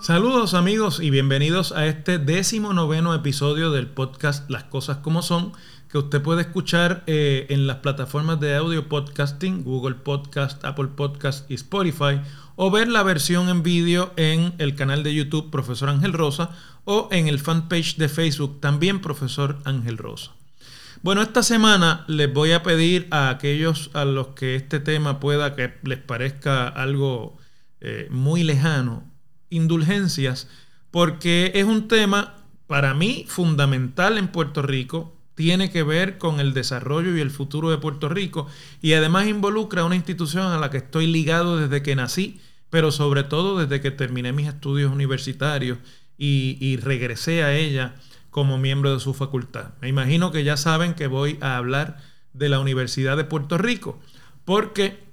Saludos amigos y bienvenidos a este décimo noveno episodio del podcast Las Cosas Como Son, que usted puede escuchar eh, en las plataformas de audio podcasting, Google Podcast, Apple Podcast y Spotify, o ver la versión en vídeo en el canal de YouTube Profesor Ángel Rosa o en el fanpage de Facebook también Profesor Ángel Rosa. Bueno, esta semana les voy a pedir a aquellos a los que este tema pueda que les parezca algo eh, muy lejano, indulgencias, porque es un tema para mí fundamental en Puerto Rico, tiene que ver con el desarrollo y el futuro de Puerto Rico y además involucra una institución a la que estoy ligado desde que nací, pero sobre todo desde que terminé mis estudios universitarios y, regresé a ella como miembro de su facultad. Me imagino que ya saben que voy a hablar de la Universidad de Puerto Rico, porque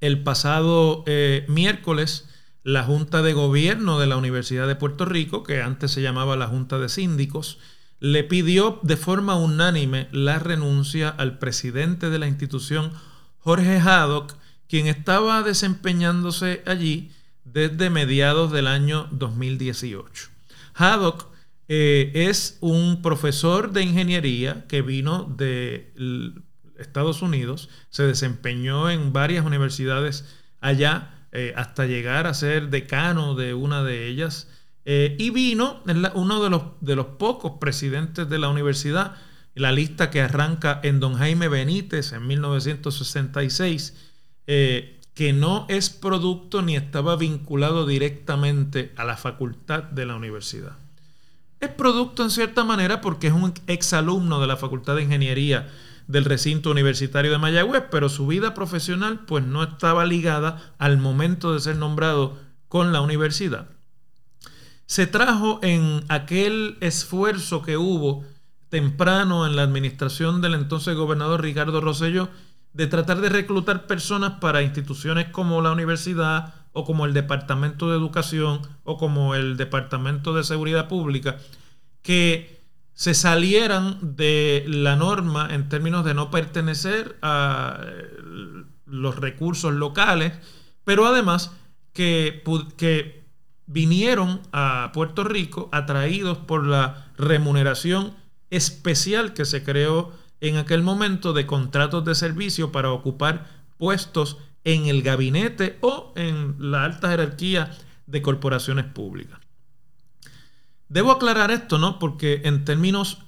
el pasado eh, miércoles la Junta de Gobierno de la Universidad de Puerto Rico, que antes se llamaba la Junta de Síndicos, le pidió de forma unánime la renuncia al presidente de la institución, Jorge Haddock, quien estaba desempeñándose allí desde mediados del año 2018. Haddock eh, es un profesor de ingeniería que vino de Estados Unidos, se desempeñó en varias universidades allá eh, hasta llegar a ser decano de una de ellas. Eh, y vino uno de los, de los pocos presidentes de la universidad, la lista que arranca en don Jaime Benítez en 1966, eh, que no es producto ni estaba vinculado directamente a la facultad de la universidad. Es producto en cierta manera porque es un exalumno de la Facultad de Ingeniería del recinto universitario de Mayagüez, pero su vida profesional pues no estaba ligada al momento de ser nombrado con la universidad. Se trajo en aquel esfuerzo que hubo temprano en la administración del entonces gobernador Ricardo Rosselló de tratar de reclutar personas para instituciones como la universidad o como el Departamento de Educación o como el Departamento de Seguridad Pública, que se salieran de la norma en términos de no pertenecer a eh, los recursos locales, pero además que, que vinieron a Puerto Rico atraídos por la remuneración especial que se creó en aquel momento de contratos de servicio para ocupar puestos en el gabinete o en la alta jerarquía de corporaciones públicas. Debo aclarar esto, ¿no? Porque en términos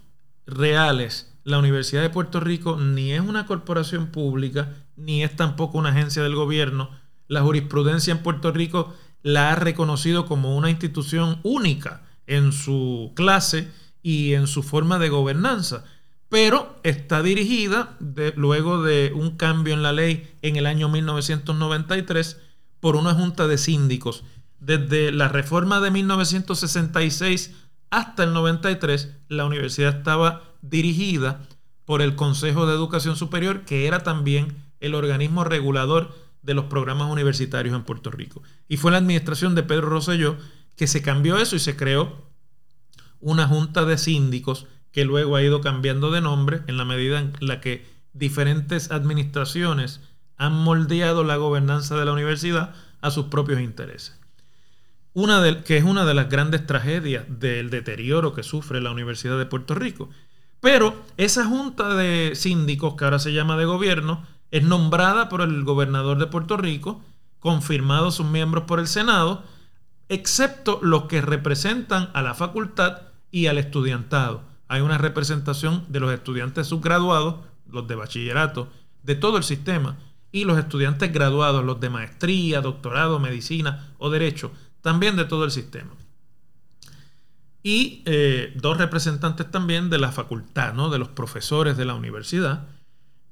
reales, la Universidad de Puerto Rico ni es una corporación pública, ni es tampoco una agencia del gobierno. La jurisprudencia en Puerto Rico la ha reconocido como una institución única en su clase y en su forma de gobernanza, pero está dirigida luego de un cambio en la ley en el año 1993 por una junta de síndicos desde la reforma de 1966 hasta el 93, la universidad estaba dirigida por el Consejo de Educación Superior, que era también el organismo regulador de los programas universitarios en Puerto Rico. Y fue la administración de Pedro Rosselló que se cambió eso y se creó una junta de síndicos que luego ha ido cambiando de nombre en la medida en la que diferentes administraciones han moldeado la gobernanza de la universidad a sus propios intereses una de, que es una de las grandes tragedias del deterioro que sufre la Universidad de Puerto Rico. Pero esa junta de síndicos, que ahora se llama de gobierno, es nombrada por el gobernador de Puerto Rico, confirmados sus miembros por el Senado, excepto los que representan a la facultad y al estudiantado. Hay una representación de los estudiantes subgraduados, los de bachillerato, de todo el sistema, y los estudiantes graduados, los de maestría, doctorado, medicina o derecho también de todo el sistema. Y eh, dos representantes también de la facultad, ¿no? de los profesores de la universidad.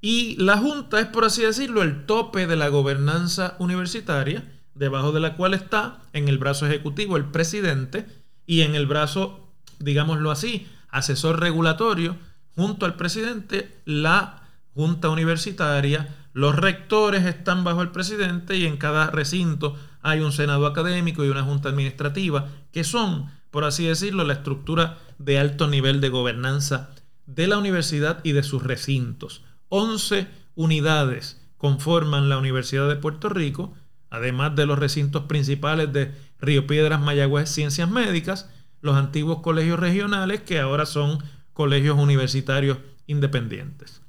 Y la Junta es, por así decirlo, el tope de la gobernanza universitaria, debajo de la cual está en el brazo ejecutivo el presidente y en el brazo, digámoslo así, asesor regulatorio, junto al presidente, la Junta Universitaria, los rectores están bajo el presidente y en cada recinto hay un senado académico y una junta administrativa que son por así decirlo, la estructura de alto nivel de gobernanza de la universidad y de sus recintos. 11 unidades conforman la Universidad de Puerto Rico, además de los recintos principales de Río Piedras, Mayagüez, Ciencias Médicas, los antiguos colegios regionales que ahora son colegios universitarios independientes.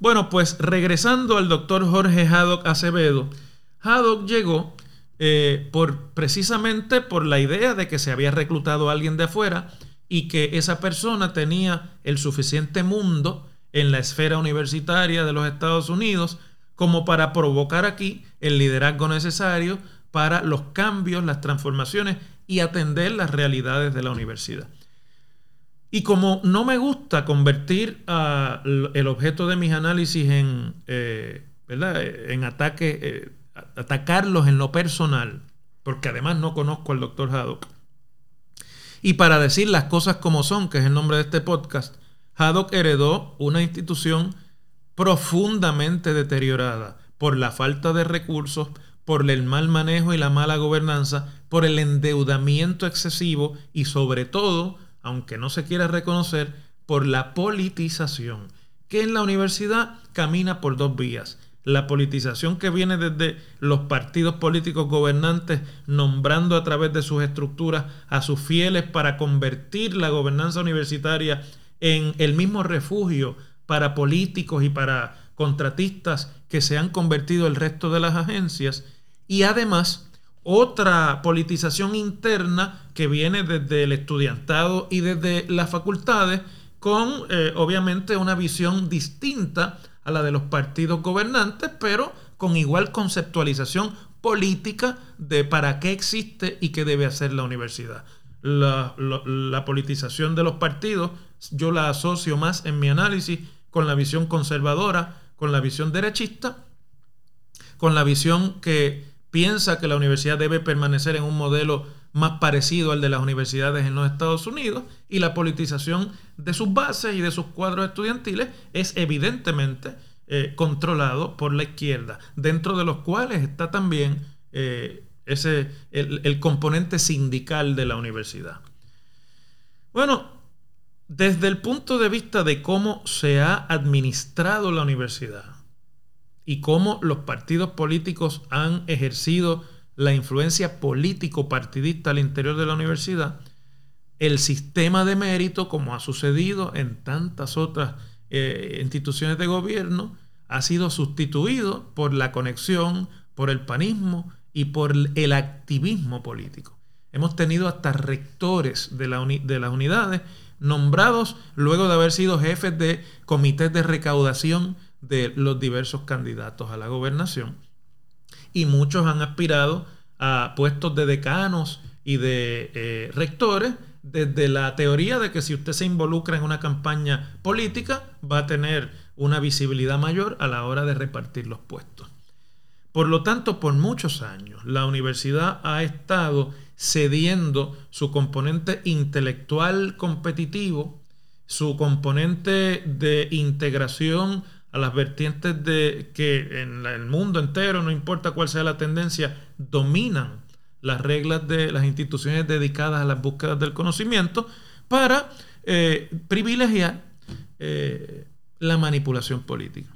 Bueno, pues regresando al doctor Jorge Haddock Acevedo, Haddock llegó eh, por, precisamente por la idea de que se había reclutado a alguien de afuera y que esa persona tenía el suficiente mundo en la esfera universitaria de los Estados Unidos como para provocar aquí el liderazgo necesario para los cambios, las transformaciones y atender las realidades de la universidad. Y como no me gusta convertir el objeto de mis análisis en, eh, en ataque, eh, atacarlos en lo personal, porque además no conozco al doctor Haddock, y para decir las cosas como son, que es el nombre de este podcast, Haddock heredó una institución profundamente deteriorada por la falta de recursos, por el mal manejo y la mala gobernanza, por el endeudamiento excesivo y sobre todo, aunque no se quiera reconocer, por la politización, que en la universidad camina por dos vías. La politización que viene desde los partidos políticos gobernantes nombrando a través de sus estructuras a sus fieles para convertir la gobernanza universitaria en el mismo refugio para políticos y para contratistas que se han convertido el resto de las agencias y además otra politización interna que viene desde el estudiantado y desde las facultades con eh, obviamente una visión distinta a la de los partidos gobernantes, pero con igual conceptualización política de para qué existe y qué debe hacer la universidad. La, la politización de los partidos yo la asocio más en mi análisis con la visión conservadora, con la visión derechista, con la visión que piensa que la universidad debe permanecer en un modelo más parecido al de las universidades en los Estados Unidos y la politización de sus bases y de sus cuadros estudiantiles es evidentemente eh, controlado por la izquierda, dentro de los cuales está también eh, ese, el componente sindical de la universidad. Bueno, desde el punto de vista de cómo se ha administrado la universidad y cómo los partidos políticos han ejercido la influencia político-partidista al interior de la universidad, el sistema de mérito, como ha sucedido en tantas otras eh, instituciones de gobierno, ha sido sustituido por la conexión, por el panismo y por el activismo político. Hemos tenido hasta rectores de, de las unidades nombrados luego de haber sido jefes de comités de recaudación de los diversos candidatos a la gobernación. Y muchos han aspirado a puestos de decanos y de eh, rectores desde la teoría de que si usted se involucra en una campaña política va a tener una visibilidad mayor a la hora de repartir los puestos. Por lo tanto, por muchos años la universidad ha estado cediendo su componente intelectual competitivo, su componente de integración a las vertientes de que en el mundo entero, no importa cuál sea la tendencia, dominan las reglas de las instituciones dedicadas a las búsquedas del conocimiento para eh, privilegiar eh, la manipulación política.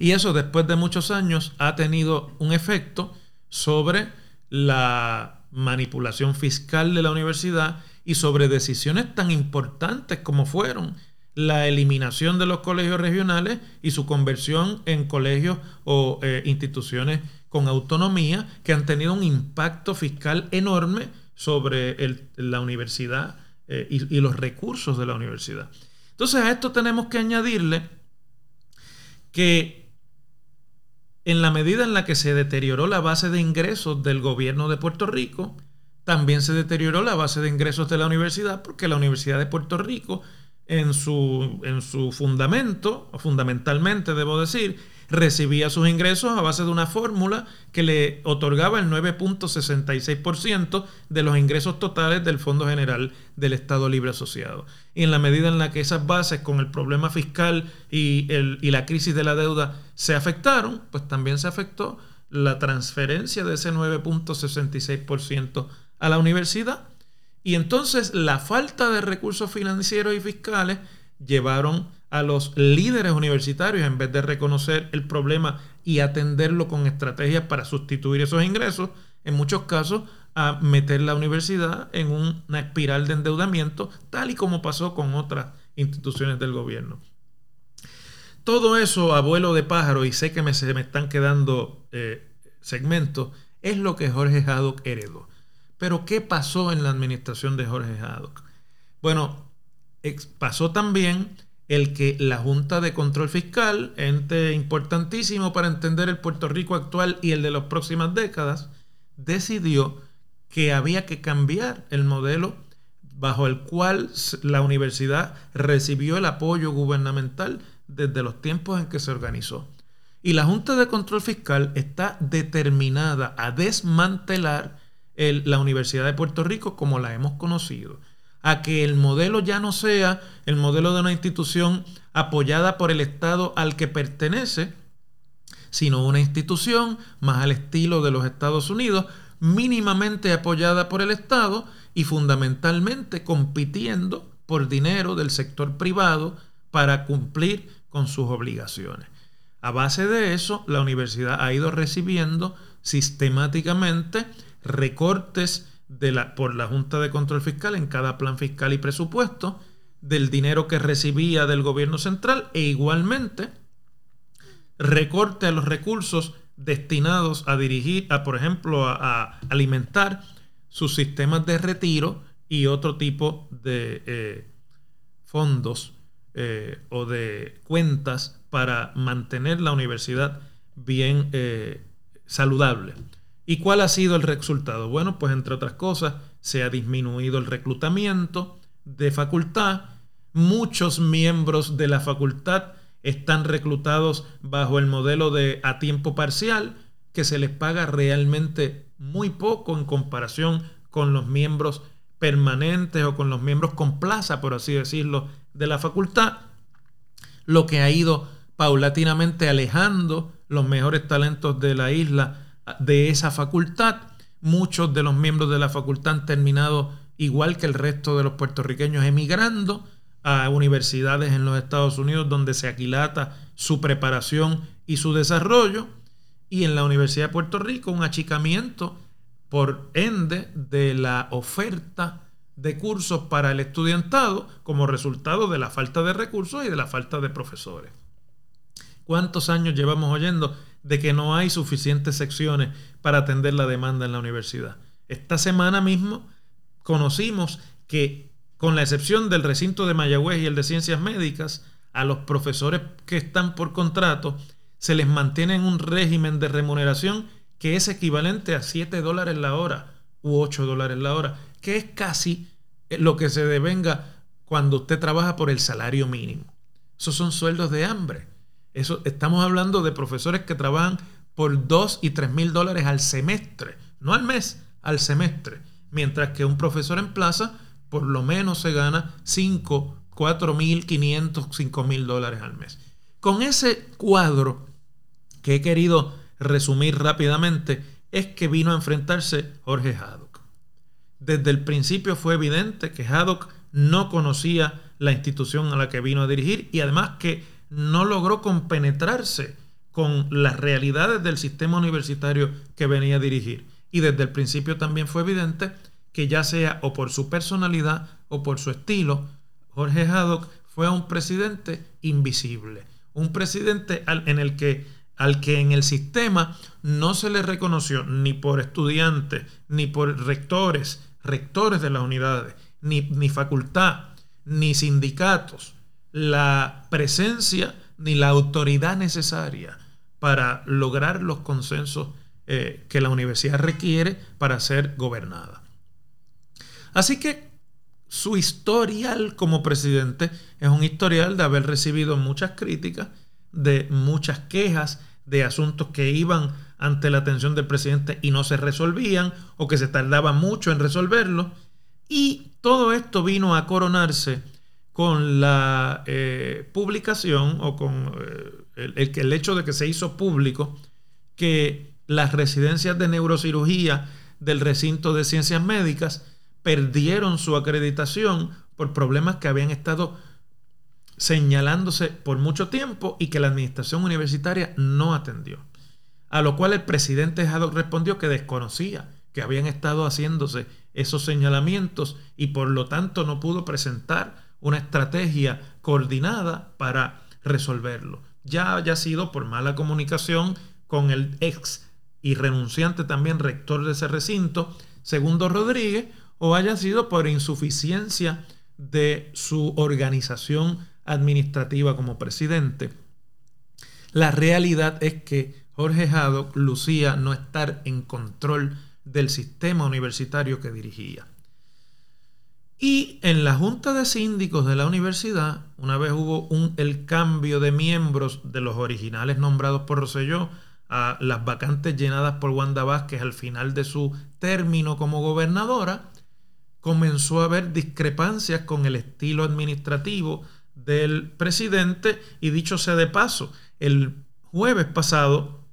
Y eso después de muchos años ha tenido un efecto sobre la manipulación fiscal de la universidad y sobre decisiones tan importantes como fueron la eliminación de los colegios regionales y su conversión en colegios o eh, instituciones con autonomía que han tenido un impacto fiscal enorme sobre la universidad eh, y, y los recursos de la universidad. Entonces a esto tenemos que añadirle que en la medida en la que se deterioró la base de ingresos del gobierno de Puerto Rico, también se deterioró la base de ingresos de la universidad porque la Universidad de Puerto Rico en su, en su fundamento, fundamentalmente debo decir, recibía sus ingresos a base de una fórmula que le otorgaba el 9.66% de los ingresos totales del Fondo General del Estado Libre Asociado. Y en la medida en la que esas bases con el problema fiscal y, el, y la crisis de la deuda se afectaron, pues también se afectó la transferencia de ese 9.66% a la universidad Y entonces la falta de recursos financieros y fiscales llevaron a los líderes universitarios, en vez de reconocer el problema y atenderlo con estrategias para sustituir esos ingresos, en muchos casos a meter la universidad en una espiral de endeudamiento, tal y como pasó con otras instituciones del gobierno. Todo eso, abuelo de pájaro, y sé que me, se me están quedando eh, segmentos, es lo que Jorge Haddock heredó. Pero ¿qué pasó en la administración de Jorge Haddock? Bueno, pasó también el que la Junta de Control Fiscal, ente importantísimo para entender el Puerto Rico actual y el de las próximas décadas, decidió que había que cambiar el modelo bajo el cual la universidad recibió el apoyo gubernamental desde los tiempos en que se organizó. Y la Junta de Control Fiscal está determinada a desmantelar la Universidad de Puerto Rico como la hemos conocido a que el modelo ya no sea el modelo de una institución apoyada por el Estado al que pertenece, sino una institución más al estilo de los Estados Unidos, mínimamente apoyada por el Estado y fundamentalmente compitiendo por dinero del sector privado para cumplir con sus obligaciones. A base de eso, la universidad ha ido recibiendo sistemáticamente recortes la, por la Junta de Control Fiscal en cada plan fiscal y presupuesto del dinero que recibía del gobierno central e igualmente recorte a los recursos destinados a dirigir, a por ejemplo, a, alimentar sus sistemas de retiro y otro tipo de eh, fondos eh, o de cuentas para mantener la universidad bien eh, saludable. ¿Y cuál ha sido el resultado? Bueno, pues entre otras cosas, se ha disminuido el reclutamiento de facultad. Muchos miembros de la facultad están reclutados bajo el modelo de a tiempo parcial, que se les paga realmente muy poco en comparación con los miembros permanentes o con los miembros con plaza, por así decirlo, de la facultad, lo que ha ido paulatinamente alejando los mejores talentos de la isla de esa facultad. Muchos de los miembros de la facultad han terminado igual que el resto de los puertorriqueños emigrando a universidades en los Estados Unidos donde se aquilata su preparación y su desarrollo. Y en la Universidad de Puerto Rico un achicamiento por ende de la oferta de cursos para el estudiantado como resultado de la falta de recursos y de la falta de profesores. ¿Cuántos años llevamos oyendo de que no hay suficientes secciones para atender la demanda en la universidad. Esta semana mismo conocimos que, con la excepción del recinto de Mayagüez y el de Ciencias Médicas, a los profesores que están por contrato se les mantiene en un régimen de remuneración que es equivalente a 7 dólares la hora u 8 dólares la hora, que es casi lo que se devenga cuando usted trabaja por el salario mínimo. Esos son sueldos de hambre estamos hablando de profesores que trabajan por 2 y 3 mil dólares al semestre, no al mes, al semestre. Mientras que un profesor en plaza por lo menos se gana 5, 4 mil, 500, 5 mil dólares al mes. Con ese cuadro que he querido resumir rápidamente, es que vino a enfrentarse Jorge Haddock. Desde el principio fue evidente que Haddock no conocía la institución a la que vino a dirigir y además que no logró compenetrarse con las realidades del sistema universitario que venía a dirigir. Y desde el principio también fue evidente que ya sea o por su personalidad o por su estilo, Jorge Haddock fue un presidente invisible, un presidente en el que al que en el sistema no se le reconoció ni por estudiantes, ni por rectores, rectores de las unidades, ni, ni facultad, ni sindicatos, la presencia ni la autoridad necesaria para lograr los consensos eh, que la universidad requiere para ser gobernada. Así que su historial como presidente es un historial de haber recibido muchas críticas, de muchas quejas, de asuntos que iban ante la atención del presidente y no se resolvían o que se tardaba mucho en resolverlo. Y todo esto vino a coronarse con la eh, publicación o con eh, el, el, hecho de que se hizo público que las residencias de neurocirugía del recinto de ciencias médicas perdieron su acreditación por problemas que habían estado señalándose por mucho tiempo y que la administración universitaria no atendió. A lo cual el presidente Haddock respondió que desconocía que habían estado haciéndose esos señalamientos y por lo tanto no pudo presentar una estrategia coordinada para resolverlo. Ya haya sido por mala comunicación con el ex y renunciante también rector de ese recinto, Segundo Rodríguez, o haya sido por insuficiencia de su organización administrativa como presidente. La realidad es que Jorge Haddock lucía no estar en control del sistema universitario que dirigía. Y en la Junta de Síndicos de la universidad, una vez hubo un, el cambio de miembros de los originales nombrados por Rosselló a las vacantes llenadas por Wanda Vázquez al final de su término como gobernadora, comenzó a haber discrepancias con el estilo administrativo del presidente. Y dicho sea de paso, el jueves pasado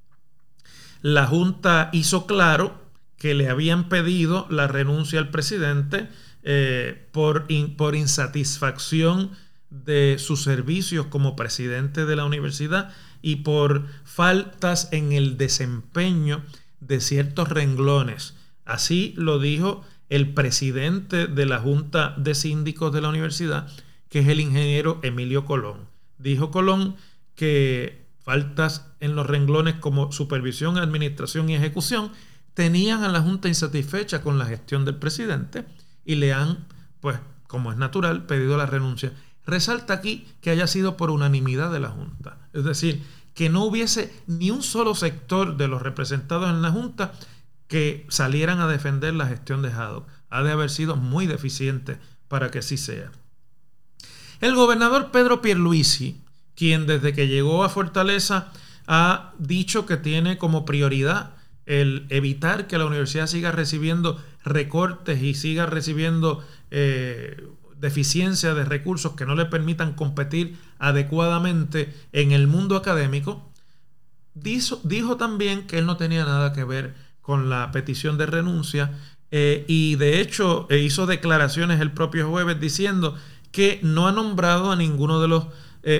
la Junta hizo claro que le habían pedido la renuncia al presidente eh, por, por insatisfacción de sus servicios como presidente de la universidad y por faltas en el desempeño de ciertos renglones. Así lo dijo el presidente de la Junta de Síndicos de la universidad, que es el ingeniero Emilio Colón. Dijo Colón que faltas en los renglones como supervisión, administración y ejecución tenían a la Junta insatisfecha con la gestión del presidente y le han, pues, como es natural, pedido la renuncia. Resalta aquí que haya sido por unanimidad de la Junta. Es decir, que no hubiese ni un solo sector de los representados en la Junta que salieran a defender la gestión de Haddock. Ha de haber sido muy deficiente para que así sea. El gobernador Pedro Pierluisi, quien desde que llegó a Fortaleza ha dicho que tiene como prioridad el evitar que la universidad siga recibiendo recortes y siga recibiendo eh, deficiencia de recursos que no le permitan competir adecuadamente en el mundo académico, dijo, dijo también que él no tenía nada que ver con la petición de renuncia eh, y de hecho eh, hizo declaraciones el propio jueves diciendo que no ha nombrado a ninguno de los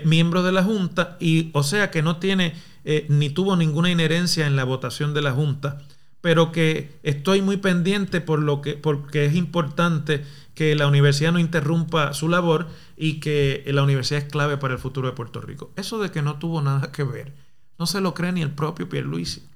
miembros de la Junta y o sea que no tiene ni tuvo ninguna inherencia en la votación de la Junta, pero que estoy muy pendiente por lo que, porque es importante que la universidad no interrumpa su labor y que la universidad es clave para el futuro de Puerto Rico. Eso de que no tuvo nada que ver, no se lo cree ni el propio Pierluisi.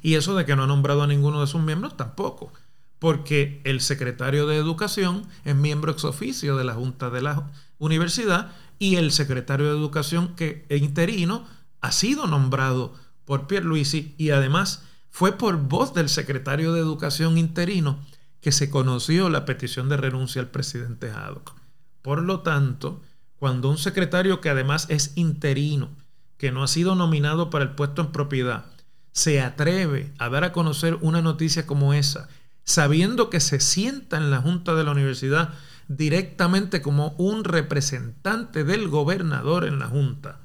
Y eso de que no ha nombrado a ninguno de sus miembros tampoco, porque el secretario de Educación es miembro ex oficio de la Junta de la Universidad y el secretario de Educación que interino ha sido nombrado por Pierluisi y además fue por voz del secretario de Educación interino que se conoció la petición de renuncia al presidente Haddock. Por lo tanto, cuando un secretario que además es interino, que no ha sido nominado para el puesto en propiedad, se atreve a dar a conocer una noticia como esa, sabiendo que se sienta en la Junta de la Universidad directamente como un representante del gobernador en la Junta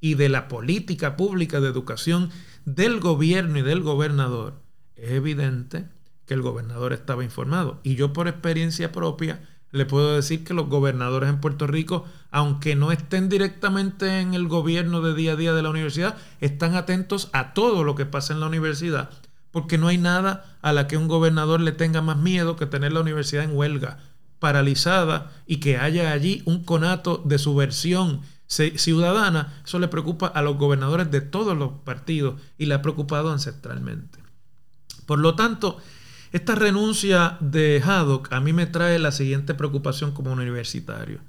y de la política pública de educación del gobierno y del gobernador, es evidente que el gobernador estaba informado. Y yo por experiencia propia le puedo decir que los gobernadores en Puerto Rico, aunque no estén directamente en el gobierno de día a día de la universidad, están atentos a todo lo que pasa en la universidad, porque no hay nada a la que un gobernador le tenga más miedo que tener la universidad en huelga, paralizada y que haya allí un conato de subversión ciudadana. Eso le preocupa a los gobernadores de todos los partidos y le ha preocupado ancestralmente. Por lo tanto, esta renuncia de Haddock a mí me trae la siguiente preocupación como universitario.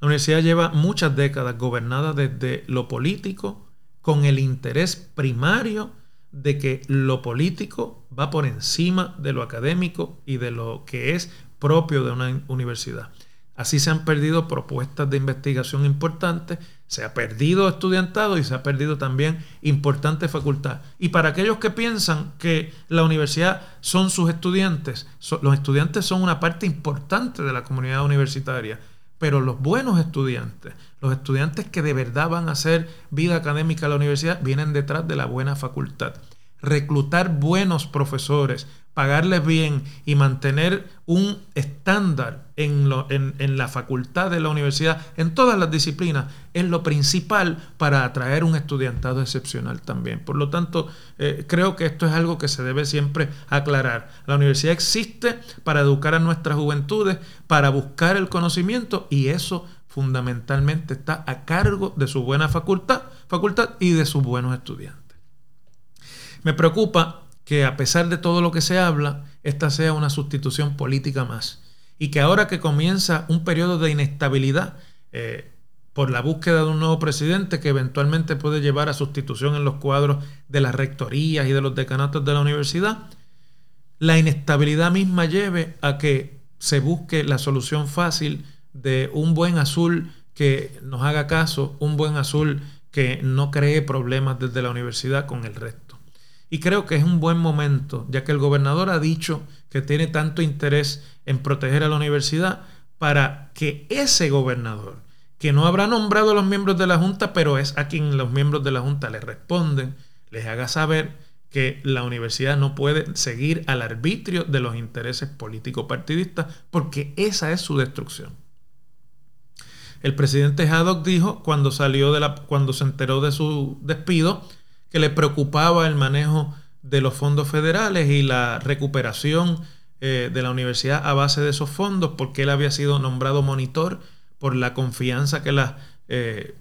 La universidad lleva muchas décadas gobernada desde lo político con el interés primario de que lo político va por encima de lo académico y de lo que es propio de una universidad. Así se han perdido propuestas de investigación importantes, se ha perdido estudiantado y se ha perdido también importante facultad. Y para aquellos que piensan que la universidad son sus estudiantes, los estudiantes son una parte importante de la comunidad universitaria, pero los buenos estudiantes, los estudiantes que de verdad van a hacer vida académica en la universidad, vienen detrás de la buena facultad. Reclutar buenos profesores pagarles bien y mantener un estándar en, en, la facultad de la universidad, en todas las disciplinas, es lo principal para atraer un estudiantado excepcional también. Por lo tanto, eh, creo que esto es algo que se debe siempre aclarar. La universidad existe para educar a nuestras juventudes, para buscar el conocimiento y eso fundamentalmente está a cargo de su buena facultad, facultad y de sus buenos estudiantes. Me preocupa que a pesar de todo lo que se habla, esta sea una sustitución política más. Y que ahora que comienza un periodo de inestabilidad eh, por la búsqueda de un nuevo presidente que eventualmente puede llevar a sustitución en los cuadros de las rectorías y de los decanatos de la universidad, la inestabilidad misma lleve a que se busque la solución fácil de un buen azul que nos haga caso, un buen azul que no cree problemas desde la universidad con el resto. Y creo que es un buen momento, ya que el gobernador ha dicho que tiene tanto interés en proteger a la universidad, para que ese gobernador, que no habrá nombrado a los miembros de la Junta, pero es a quien los miembros de la Junta le responden, les haga saber que la universidad no puede seguir al arbitrio de los intereses político-partidistas, porque esa es su destrucción. El presidente Haddock dijo cuando salió de la, cuando se enteró de su despido, que le preocupaba el manejo de los fondos federales y la recuperación eh, de la universidad a base de esos fondos, porque él había sido nombrado monitor por la confianza que las eh,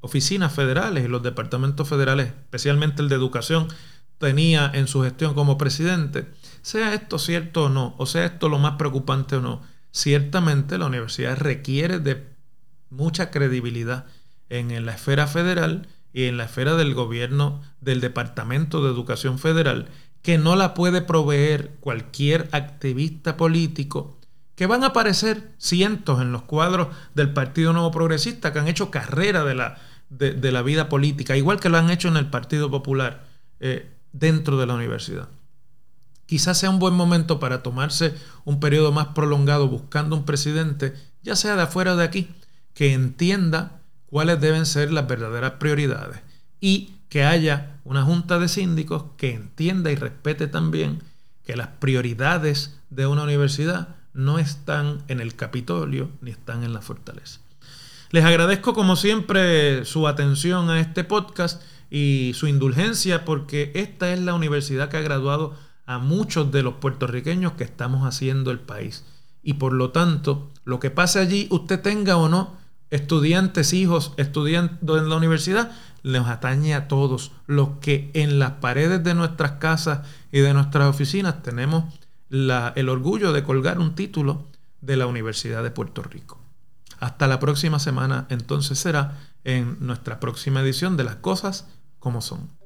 oficinas federales y los departamentos federales, especialmente el de educación, tenía en su gestión como presidente. Sea esto cierto o no, o sea esto lo más preocupante o no, ciertamente la universidad requiere de mucha credibilidad en la esfera federal y en la esfera del gobierno del Departamento de Educación Federal que no la puede proveer cualquier activista político, que van a aparecer cientos en los cuadros del Partido Nuevo Progresista que han hecho carrera de la, de, la vida política, igual que lo han hecho en el Partido Popular eh, dentro de la universidad. Quizás sea un buen momento para tomarse un periodo más prolongado buscando un presidente, ya sea de afuera de aquí, que entienda cuáles deben ser las verdaderas prioridades y que haya una junta de síndicos que entienda y respete también que las prioridades de una universidad no están en el Capitolio ni están en la fortaleza. Les agradezco como siempre su atención a este podcast y su indulgencia porque esta es la universidad que ha graduado a muchos de los puertorriqueños que estamos haciendo el país. Y por lo tanto, lo que pase allí, usted tenga o no estudiantes, hijos, estudiando en la universidad, nos atañe a todos los que en las paredes de nuestras casas y de nuestras oficinas tenemos el orgullo de colgar un título de la Universidad de Puerto Rico. Hasta la próxima semana, entonces será en nuestra próxima edición de las cosas como son.